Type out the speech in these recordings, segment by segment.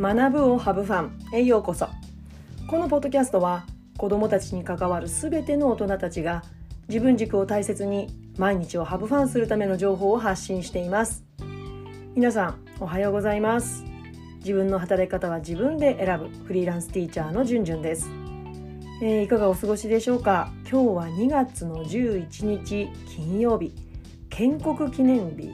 学ぶをハブファン。へようこそ。このポッドキャストは子どもたちに関わるすべての大人たちが自分軸を大切に毎日をハブファンするための情報を発信しています。皆さんおはようございます。自分の働き方は自分で選ぶフリーランスティーチャーのじゅんじゅんです、えー、いかがお過ごしでしょうか？今日は2月の11日金曜日。建国記念日。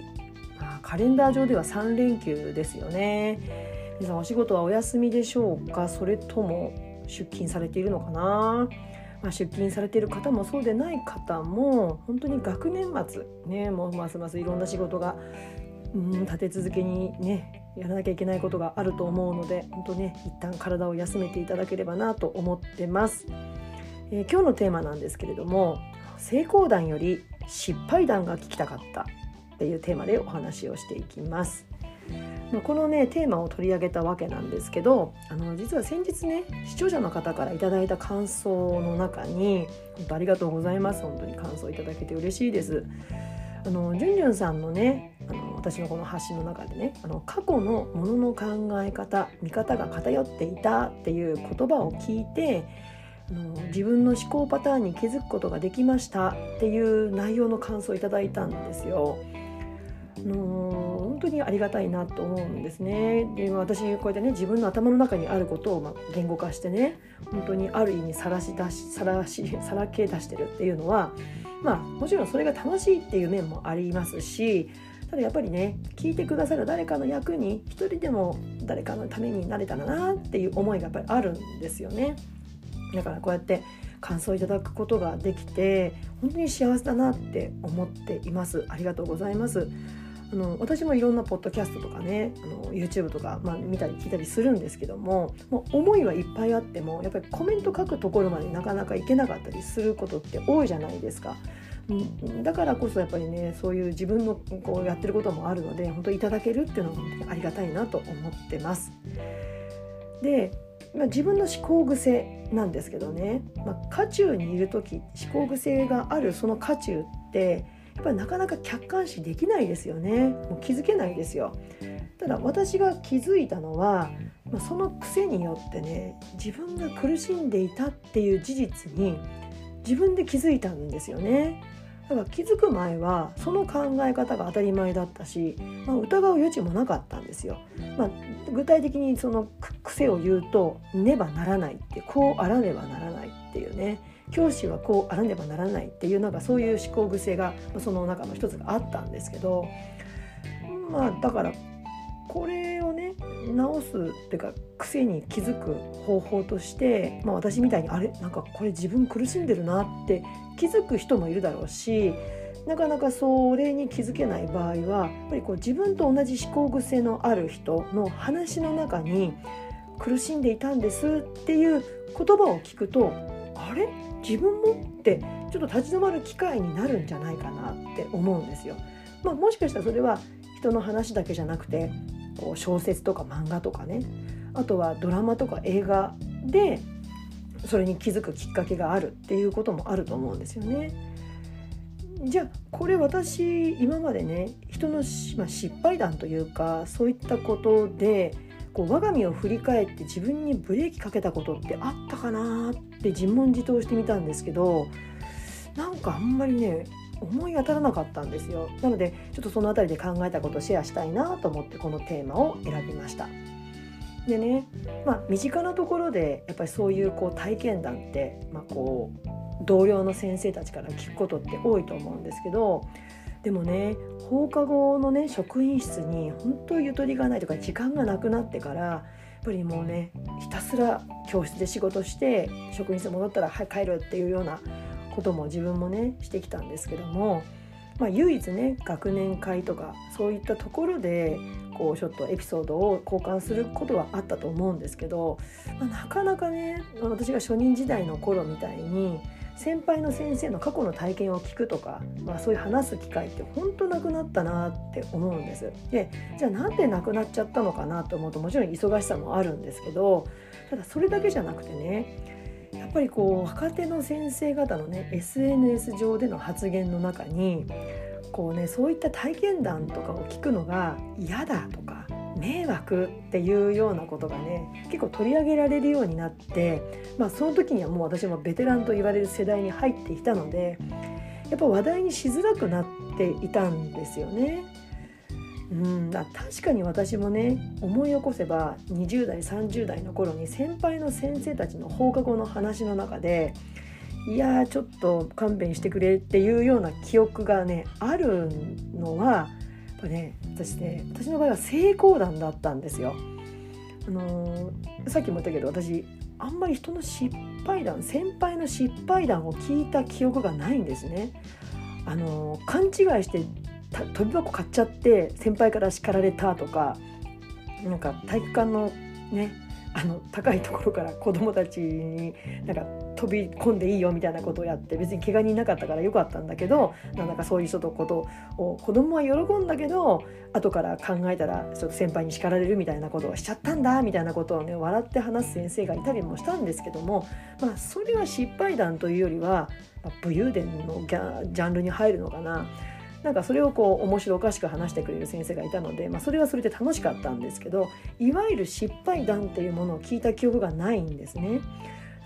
カレンダー上では3連休ですよね。皆さんお仕事はお休みでしょうか？それとも出勤されているのかな、まあ、出勤されている方もそうでない方も本当に学年末ねもうますますいろんな仕事がうん立て続けにねやらなきゃいけないことがあると思うので本当ね一旦体を休めていただければなと思ってます、えー、今日のテーマなんですけれども成功談より失敗談が聞きたかったっていうテーマでお話をしていきます。まあ、このねテーマを取り上げたわけなんですけどあの実は先日ね視聴者の方から頂いた感想の中に本当ありがとうございます本当に感想いただけて嬉しいです。あのじゅんじゅんさんのねあの私のこの発信の中でねあの過去のものの考え方見方が偏っていたっていう言葉を聞いてあの自分の思考パターンに気づくことができましたっていう内容の感想をいただいたんですよ。あの当にありがたいなと思うんですね。で私こうやってね自分の頭の中にあることをま言語化してね本当にある意味さらし出しさらしさらけ出してるっていうのはまあもちろんそれが楽しいっていう面もありますしただやっぱりね聞いてくださる誰かの役に一人でも誰かのためになれたらなっていう思いがやっぱりあるんですよね。だからこうやって感想いただくことができて本当に幸せだなって思っていますありがとうございますあの私もいろんなポッドキャストとかねあの YouTube とか、まあ、見たり聞いたりするんですけどももう思いはいっぱいあってもやっぱりコメント書くところまでなかなかいけなかったりすることって多いじゃないですか。だからこそやっぱりねそういう自分のこうやってることもあるので本当いただけるっていうのはありがたいなと思ってます。で、まあ、自分の思考癖なんですけどね、まあ、渦中にいる時思考癖があるその渦中ってやっぱりなかなか客観視できないですよね。もう気づけないですよ。ただ私が気づいたのは、まあ、その癖によってね自分が苦しんでいたっていう事実に自分で気づいたんですよね。だから気づく前はその考え方が当たり前だったし、まあ、疑う余地もなかったんですよ。まあ、具体的にその癖を言うと「ねばならない」ってこうあらねばならないっていうね。教師はこうあらねばならないっていうなんかそういう思考癖がその中の一つがあったんですけどまあだからこれをね直すっていうか癖に気づく方法として、まあ、私みたいにあれなんかこれ自分苦しんでるなって気づく人もいるだろうしなかなかそれに気づけない場合はやっぱりこう自分と同じ思考癖のある人の話の中に苦しんでいたんですっていう言葉を聞くとあれ？自分もってちょっと立ち止まる機会になるんじゃないかなって思うんですよ。まあ、もしかしたらそれは人の話だけじゃなくてこう小説とか漫画とかねあとはドラマとか映画でそれに気づくきっかけがあるっていうこともあると思うんですよね。じゃあこれ私今までね人の、まあ、失敗談というかそういったことでこう我が身を振り返って自分にブレーキかけたことってあったかなって自問自答してみたんですけどなんかあんまりね思い当たらなかったんですよ。なのでちょっとその辺りで考えたことをシェアしたいなと思ってこのテーマを選びました。でねまあ身近なところでやっぱりそういうこう体験談って、まあ、こう同僚の先生たちから聞くことって多いと思うんですけどでもね放課後のね職員室に本当ゆとりがないとか時間がなくなってからやっぱりもうねひたすら教室で仕事して職員室戻ったらはい帰るっていうようなことも自分もねしてきたんですけども、まあ、唯一ね学年会とかそういったところでこうちょっとエピソードを交換することはあったと思うんですけど、まあ、なかなかね私が初任時代の頃みたいに先輩の先生の過去の体験を聞くとか、まあ、そういう話す機会って本当なくなったなって思うんです。でじゃあなんでなくなっちゃったのかなと思うともちろん忙しさもあるんですけどただそれだけじゃなくてねやっぱりこう若手の先生方のね SNS 上での発言の中にこうねそういった体験談とかを聞くのが嫌だとか迷惑っていうようなことがね結構取り上げられるようになって、まあ、その時にはもう私もベテランと言われる世代に入っていたのでやっぱ話題にしづらくなっていたんですよね。うん確かに私もね思い起こせば20代30代の頃に先輩の先生たちの放課後の話の中でいやちょっと勘弁してくれっていうような記憶がねあるのはぱね私ね私の場合は成功談だったんですよ。あのー、さっきも言ったけど私あんまり人の失敗談先輩の失敗談を聞いた記憶がないんですね。あのー、勘違いして飛び箱買っちゃって先輩から叱られたとかなんか体育館のねあの高いところから子供たちになんか飛び込んでいいよみたいなことをやって別に怪我人なかったからよかったんだけどなんだかそういう人とことを子供は喜んだけど後から考えたらちょっと先輩に叱られるみたいなことをしちゃったんだみたいなことをね笑って話す先生がいたりもしたんですけどもまあそれは失敗談というよりは、まあ、武勇伝のジャンルに入るのかな。なんかそれをこう面白おかしく話してくれる先生がいたので、まあ、それはそれで楽しかったんですけどいわゆる失敗談っていうものを聞いた記憶がないんですね。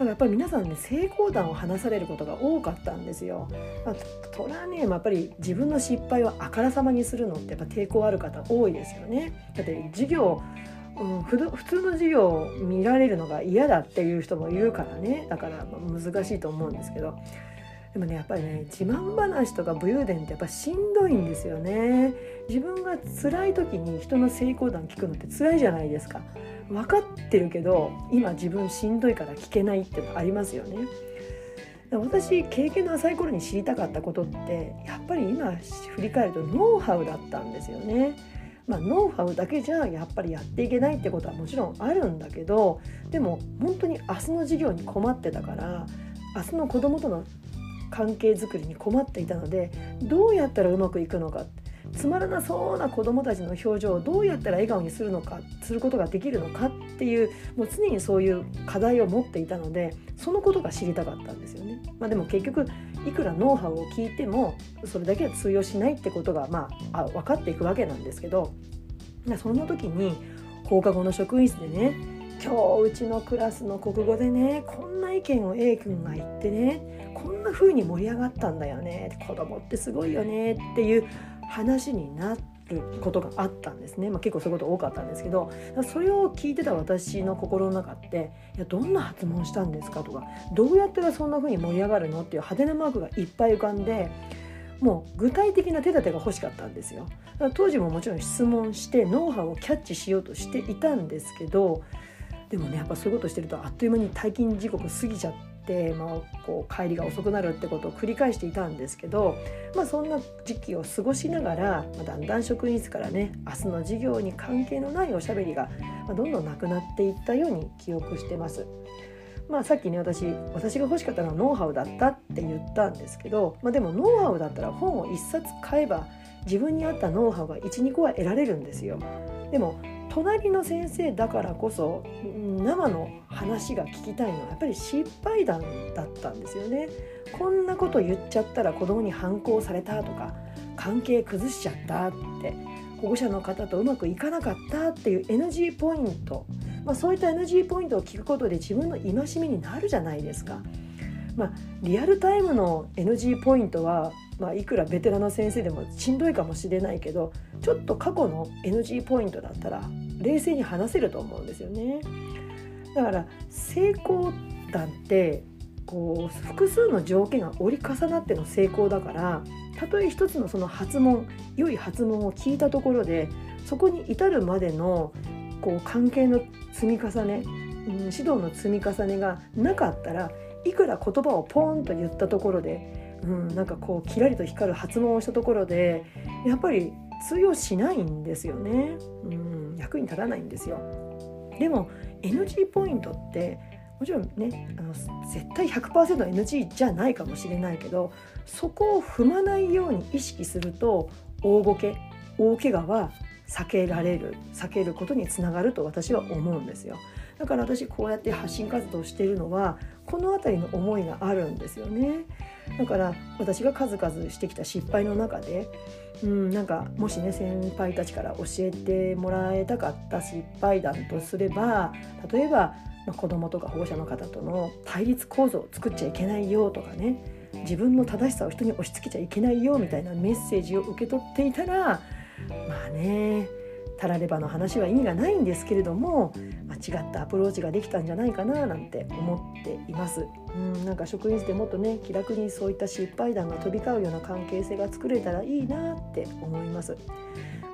だやっぱり皆さんね成功談を話されることが多かったんですよ。まあ、トラね、まあ、やっぱり自分の失敗をあからさまにするのってやっぱ抵抗ある方多いですよね。だって授業うん、普通の授業を見られるのが嫌だっていう人もいるからねだから難しいと思うんですけどでもねやっぱりね自慢話とか武勇伝ってやっぱしんどいんですよね。自分が辛い時に人の成功談聞くのって辛いじゃないですか。分かってるけど今自分しんどいから聞けないってのありますよね。私経験の浅い頃に知りたかったことってやっぱり今振り返るとノウハウだったんですよね。まあ、ノウハウだけじゃやっぱりやっていけないってことはもちろんあるんだけどでも本当に明日の授業に困ってたから明日の子供との関係づくりに困っていたのでどうやったらうまくいくのかつまらなそうな子どもたちの表情をどうやったら笑顔にするのかすることができるのかっていうもう常にそういう課題を持っていたのでそのことが知りたかったんですよね。まあ、でも結局いくらノウハウを聞いてもそれだけは通用しないってことが、まあ、あ分かっていくわけなんですけどそんな時に放課後の職員室でね今日うちのクラスの国語でねこんな意見を A 君が言ってねこんな風に盛り上がったんだよね子供ってすごいよねっていう話になることがあったんですね、まあ、結構そういうこと多かったんですけどそれを聞いてた私の心の中って「いやどんな発問したんですか?」とか「どうやったらそんな風に盛り上がるの?」っていう派手なマークがいっぱい浮かんでもう具体的な手立てが欲しかったんですよ。当時ももちろん質問してノウハウをキャッチしようとしていたんですけどでもねやっぱそういうことしてるとあっという間に退勤時刻過ぎちゃって、まあ、こう帰りが遅くなるってことを繰り返していたんですけど、まあ、そんな時期を過ごしながら、まあ、だんだん職員室からね明日の授業に関係のないおしゃべりが、どんどんなくなっていったように記憶してます。まあ、さっきね私私が欲しかったのはノウハウだったって言ったんですけど、まあ、でもノウハウだったら本を1冊買えば自分に合ったノウハウが12個は得られるんですよ。でも隣の先生だからこそ生の話が聞きたいのはやっぱり失敗談だったんですよね。こんなこと言っちゃったら子供に反抗されたとか関係崩しちゃったって保護者の方とうまくいかなかったっていう NG ポイント、まあ、そういった NG ポイントを聞くことで自分の戒めになるじゃないですか。まあ、リアルタイムの NG ポイントはまあ、いくらベテランの先生でもしんどいかもしれないけどちょっと過去の NG ポイントだったら冷静に話せると思うんですよね。だから成功談ってこう複数の条件が折り重なっての成功だからたとえ一つのその発問良い発問を聞いたところでそこに至るまでのこう関係の積み重ね、うん、指導の積み重ねがなかったらいくら言葉をポーンと言ったところでうん、なんかこうキラリと光る発問をしたところでやっぱり通用しないんですよね、うん、役に立たないんですよ。でも NG ポイントってもちろんねあの絶対 100%NG じゃないかもしれないけどそこを踏まないように意識すると大ごけ大怪我は避けられる避けることにつながると私は思うんですよ。だから私こうやって発信活動しているのはこの辺りの思いがあるんですよね。だから私が数々してきた失敗の中でうん、なんかもしね先輩たちから教えてもらえたかった失敗談とすれば例えば、まあ、子供とか保護者の方との対立構造を作っちゃいけないよとかね自分の正しさを人に押し付けちゃいけないよみたいなメッセージを受け取っていたらまあねたらればの話は意味がないんですけれども間違ったアプローチができたんじゃないかななんて思っています。うんなんか職員室でもっとね気楽にそういった失敗談が飛び交うような関係性が作れたらいいなって思います。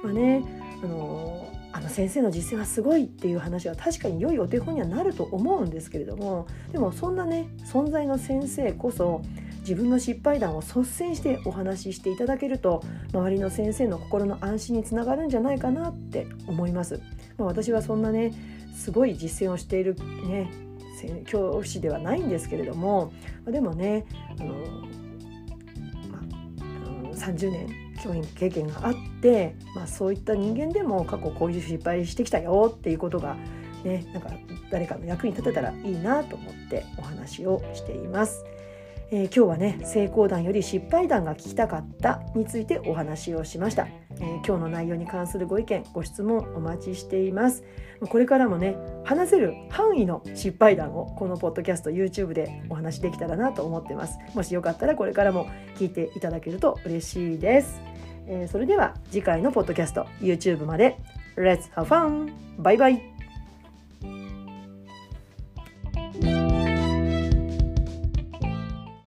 まあねあのあの先生の実践はすごいっていう話は確かに良いお手本にはなると思うんですけれどもでもそんなね存在の先生こそ自分の失敗談を率先してお話ししていただけると周りの先生の心の安心につながるんじゃないかなって思います。まあ、私はそんなねすごい実践をしているね教師ではないんですけれどもでもねあの、まあ、30年教員経験があって、まあ、そういった人間でも過去こういう失敗してきたよっていうことがねなんか誰かの役に立てたらいいなと思ってお話をしています。えー、今日はね成功談より失敗談が聞きたかったについてお話をしました、えー、今日の内容に関するご意見ご質問お待ちしています。これからもね話せる範囲の失敗談をこのポッドキャスト YouTube でお話できたらなと思ってます。もしよかったらこれからも聞いていただけると嬉しいです、えー、それでは次回のポッドキャスト YouTube まで。Let's have fun! バイバイ